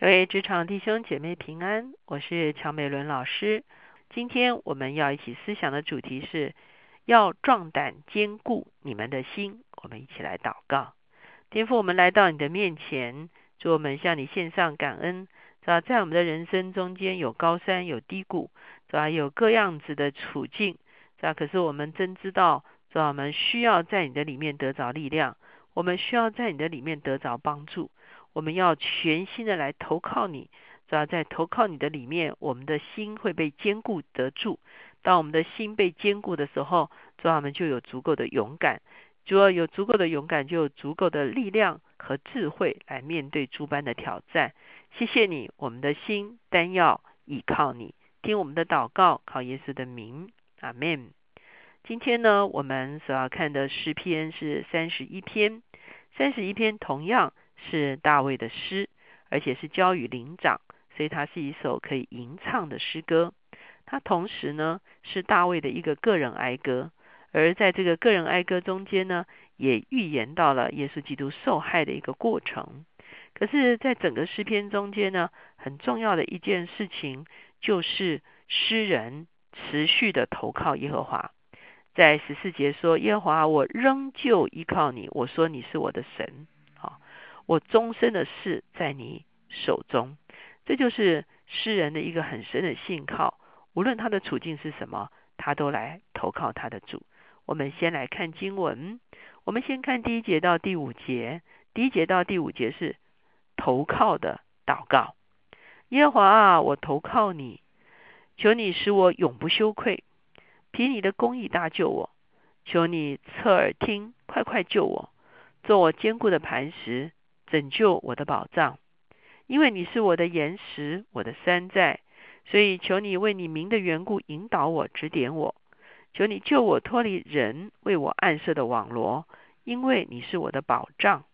各位职场弟兄姐妹平安，我是乔美伦老师。今天我们要一起思想的主题是要壮胆坚固你们的心。我们一起来祷告，天父，我们来到你的面前，主我们向你献上感恩。主要在我们的人生中间有高山有低谷，是吧有各样子的处境，是吧可是我们真知道，主要我们需要在你的里面得着力量，我们需要在你的里面得着帮助。我们要全心的来投靠你，主要在投靠你的里面，我们的心会被坚固得住。当我们的心被坚固的时候，主要我们就有足够的勇敢。主要有足够的勇敢，就有足够的力量和智慧来面对诸般的挑战。谢谢你，我们的心单要依靠你。听我们的祷告，靠耶稣的名，阿门。今天呢，我们所要看的诗篇是三十一篇，三十一篇同样。是大卫的诗，而且是交与灵长，所以它是一首可以吟唱的诗歌。它同时呢是大卫的一个个人哀歌，而在这个个人哀歌中间呢，也预言到了耶稣基督受害的一个过程。可是，在整个诗篇中间呢，很重要的一件事情就是诗人持续的投靠耶和华。在十四节说：“耶和华，我仍旧依靠你。我说你是我的神。”我终身的事在你手中，这就是诗人的一个很深的信靠。无论他的处境是什么，他都来投靠他的主。我们先来看经文，我们先看第一节到第五节。第一节到第五节是投靠的祷告。耶和华啊，我投靠你，求你使我永不羞愧，凭你的公义搭救我。求你侧耳听，快快救我，做我坚固的磐石。拯救我的宝藏，因为你是我的岩石，我的山寨，所以求你为你名的缘故引导我，指点我。求你救我脱离人为我暗设的网罗，因为你是我的保障。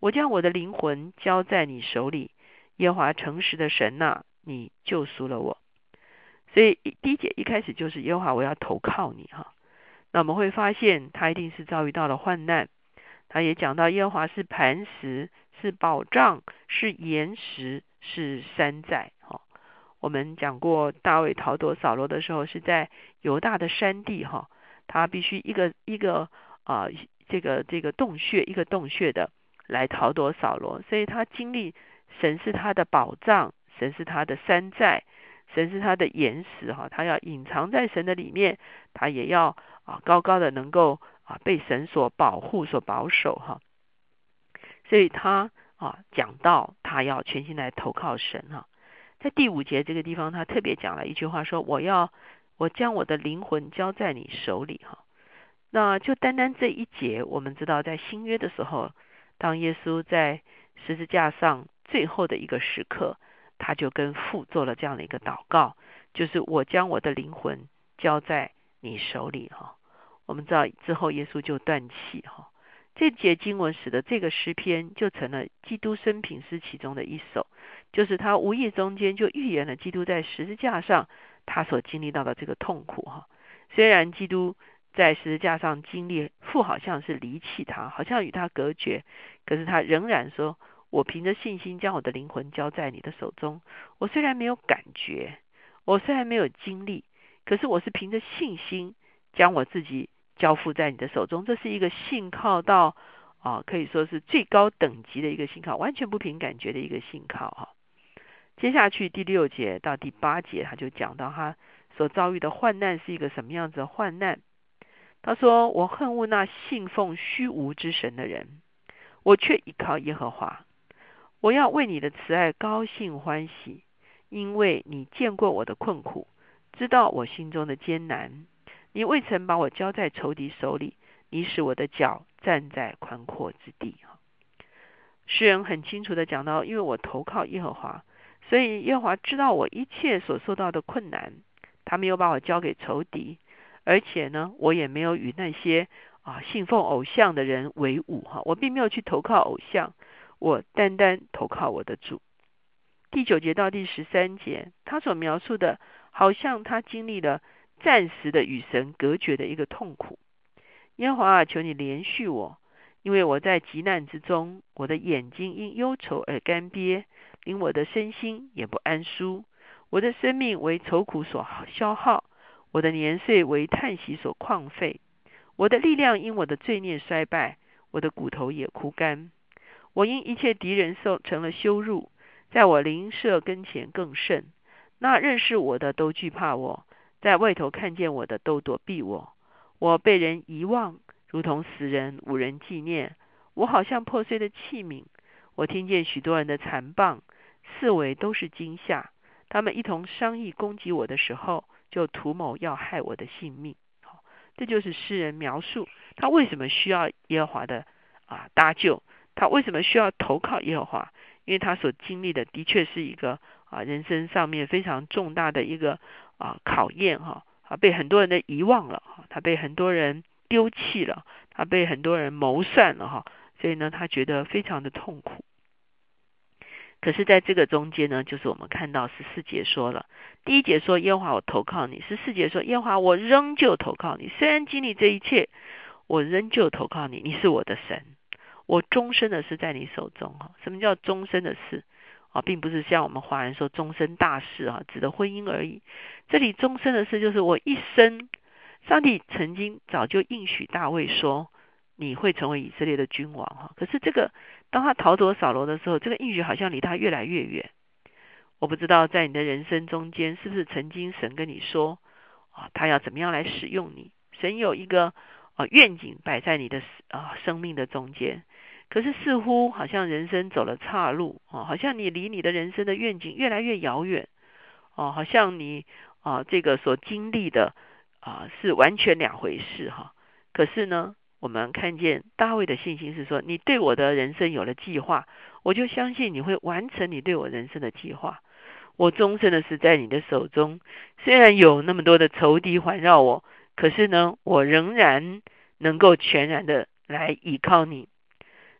我将我的灵魂交在你手里，耶华诚实的神呐，你救赎了我。所以第一节一开始就是耶和华，我要投靠你哈。那我们会发现，他一定是遭遇到了患难。他也讲到耶和华是磐石。是保障，是岩石，是山寨。哈，我们讲过大卫逃躲扫罗的时候，是在犹大的山地。哈，他必须一个一个啊，这个这个洞穴，一个洞穴的来逃躲扫罗。所以他经历神是他的宝藏，神是他的山寨，神是他的岩石。哈，他要隐藏在神的里面，他也要啊高高的能够啊被神所保护、所保守。哈。所以他啊讲到他要全心来投靠神哈，在第五节这个地方，他特别讲了一句话，说我要我将我的灵魂交在你手里哈。那就单单这一节，我们知道在新约的时候，当耶稣在十字架上最后的一个时刻，他就跟父做了这样的一个祷告，就是我将我的灵魂交在你手里哈。我们知道之后耶稣就断气哈。这节经文使得这个诗篇就成了基督生平诗其中的一首，就是他无意中间就预言了基督在十字架上他所经历到的这个痛苦哈。虽然基督在十字架上经历父好像是离弃他，好像与他隔绝，可是他仍然说：“我凭着信心将我的灵魂交在你的手中。我虽然没有感觉，我虽然没有经历，可是我是凭着信心将我自己。”交付在你的手中，这是一个信靠到啊，可以说是最高等级的一个信靠，完全不凭感觉的一个信靠哈。接下去第六节到第八节，他就讲到他所遭遇的患难是一个什么样子的患难。他说：“我恨恶那信奉虚无之神的人，我却依靠耶和华。我要为你的慈爱高兴欢喜，因为你见过我的困苦，知道我心中的艰难。”你未曾把我交在仇敌手里，你使我的脚站在宽阔之地。哈，诗人很清楚的讲到，因为我投靠耶和华，所以耶和华知道我一切所受到的困难，他没有把我交给仇敌，而且呢，我也没有与那些啊信奉偶像的人为伍。哈，我并没有去投靠偶像，我单单投靠我的主。第九节到第十三节，他所描述的，好像他经历了。暂时的与神隔绝的一个痛苦，耶和华啊，求你连续我，因为我在极难之中，我的眼睛因忧愁而干瘪，令我的身心也不安舒。我的生命为愁苦所消耗，我的年岁为叹息所旷废。我的力量因我的罪孽衰败，我的骨头也枯干。我因一切敌人受成了羞辱，在我邻舍跟前更甚。那认识我的都惧怕我，在外头看见我的都躲避我。我被人遗忘，如同死人，无人纪念。我好像破碎的器皿。我听见许多人的残棒，四围都是惊吓。他们一同商议攻击我的时候，就图谋要害我的性命。这就是诗人描述他为什么需要耶和华的啊搭救，他为什么需要投靠耶和华？因为他所经历的的确是一个啊人生上面非常重大的一个啊考验哈，啊被很多人的遗忘了，他被很多人丢弃了，他被很多人谋算了哈，所以呢，他觉得非常的痛苦。可是，在这个中间呢，就是我们看到十四节说了，第一节说耶和华我投靠你，十四节说耶和华我仍旧投靠你，虽然经历这一切，我仍旧投靠你，你是我的神，我终身的事在你手中哈。什么叫终身的事啊？并不是像我们华人说终身大事啊，指的婚姻而已。这里终身的事就是我一生，上帝曾经早就应许大卫说。你会成为以色列的君王哈，可是这个当他逃走扫罗的时候，这个应许好像离他越来越远。我不知道在你的人生中间，是不是曾经神跟你说啊，他要怎么样来使用你？神有一个啊愿景摆在你的啊生命的中间，可是似乎好像人生走了岔路啊，好像你离你的人生的愿景越来越遥远哦，好像你啊这个所经历的啊是完全两回事哈。可是呢？我们看见大卫的信心是说：“你对我的人生有了计划，我就相信你会完成你对我人生的计划。我终身的是在你的手中，虽然有那么多的仇敌环绕我，可是呢，我仍然能够全然的来依靠你。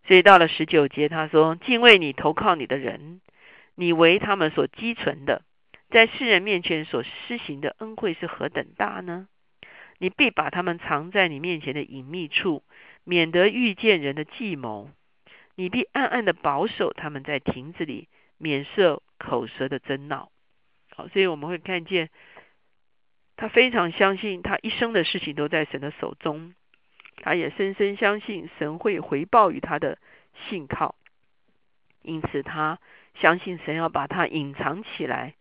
所以到了十九节，他说：‘敬畏你、投靠你的人，你为他们所积存的，在世人面前所施行的恩惠是何等大呢？’”你必把他们藏在你面前的隐秘处，免得遇见人的计谋。你必暗暗的保守他们在亭子里，免受口舌的争闹。好，所以我们会看见他非常相信，他一生的事情都在神的手中。他也深深相信神会回报于他的信靠，因此他相信神要把他隐藏起来。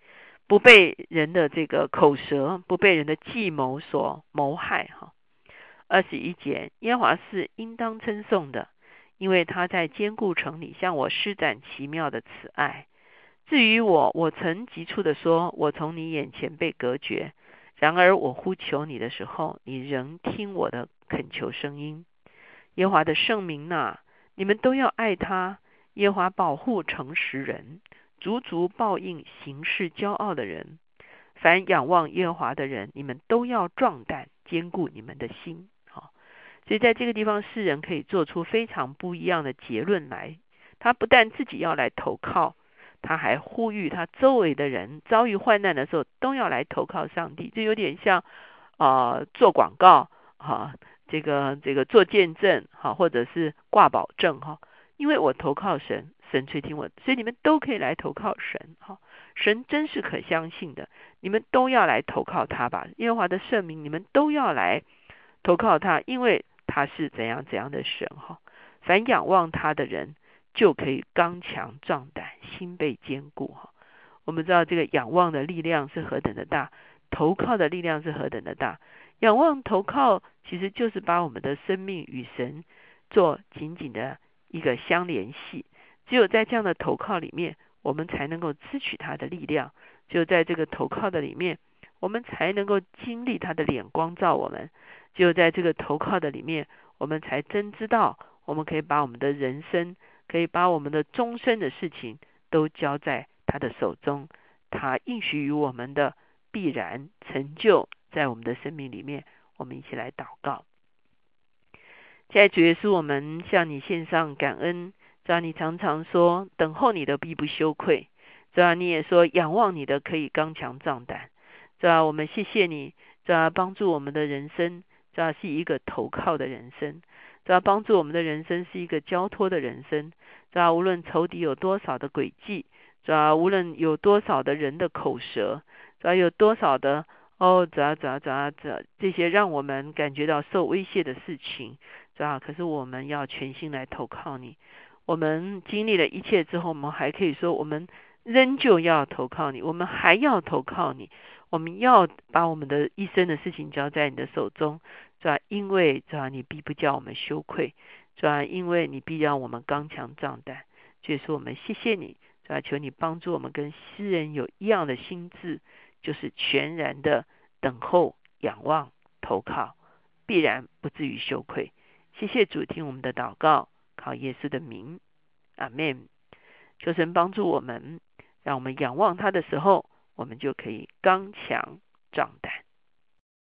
不被人的这个口舌，不被人的计谋所谋害。哈，二十一节，耶和华是应当称颂的，因为他在坚固城里向我施展奇妙的慈爱。至于我，我曾急促的说，我从你眼前被隔绝。然而我呼求你的时候，你仍听我的恳求声音。耶华的圣名呐，你们都要爱他。耶华保护诚实人。足足报应行事骄傲的人，凡仰望耶华的人，你们都要壮胆，坚固你们的心。好，所以在这个地方，世人可以做出非常不一样的结论来。他不但自己要来投靠，他还呼吁他周围的人遭遇患难的时候都要来投靠上帝。这有点像啊做广告哈，这个这个做见证哈，或者是挂保证哈，因为我投靠神。神垂听我，所以你们都可以来投靠神，哈，神真是可相信的，你们都要来投靠他吧。耶和华的圣名，你们都要来投靠他，因为他是怎样怎样的神，哈。凡仰望他的人，就可以刚强壮胆，心被坚固，哈。我们知道这个仰望的力量是何等的大，投靠的力量是何等的大。仰望投靠，其实就是把我们的生命与神做紧紧的一个相联系。只有在这样的投靠里面，我们才能够支取他的力量；只有在这个投靠的里面，我们才能够经历他的脸光照我们；只有在这个投靠的里面，我们才真知道，我们可以把我们的人生，可以把我们的终身的事情，都交在他的手中。他应许于我们的必然成就，在我们的生命里面。我们一起来祷告。在主耶稣，我们向你献上感恩。主啊，你常常说等候你的必不羞愧。主啊，你也说仰望你的可以刚强壮胆。主啊，我们谢谢你，主啊，帮助我们的人生，主啊，是一个投靠的人生。主要帮助我们的人生是一个交托的人生。主要无论仇敌有多少的诡计，主要无论有多少的人的口舌，主要有多少的哦，主要主要主要这这些让我们感觉到受威胁的事情，主要可是我们要全心来投靠你。我们经历了一切之后，我们还可以说，我们仍旧要投靠你，我们还要投靠你，我们要把我们的一生的事情交在你的手中，是吧？因为是吧？你必不叫我们羞愧，是吧？因为你必让我们刚强壮胆。就是我们谢谢你，是吧？求你帮助我们跟诗人有一样的心智，就是全然的等候、仰望、投靠，必然不至于羞愧。谢谢主，听我们的祷告。靠耶稣的名，阿门。求神帮助我们，让我们仰望他的时候，我们就可以刚强壮胆。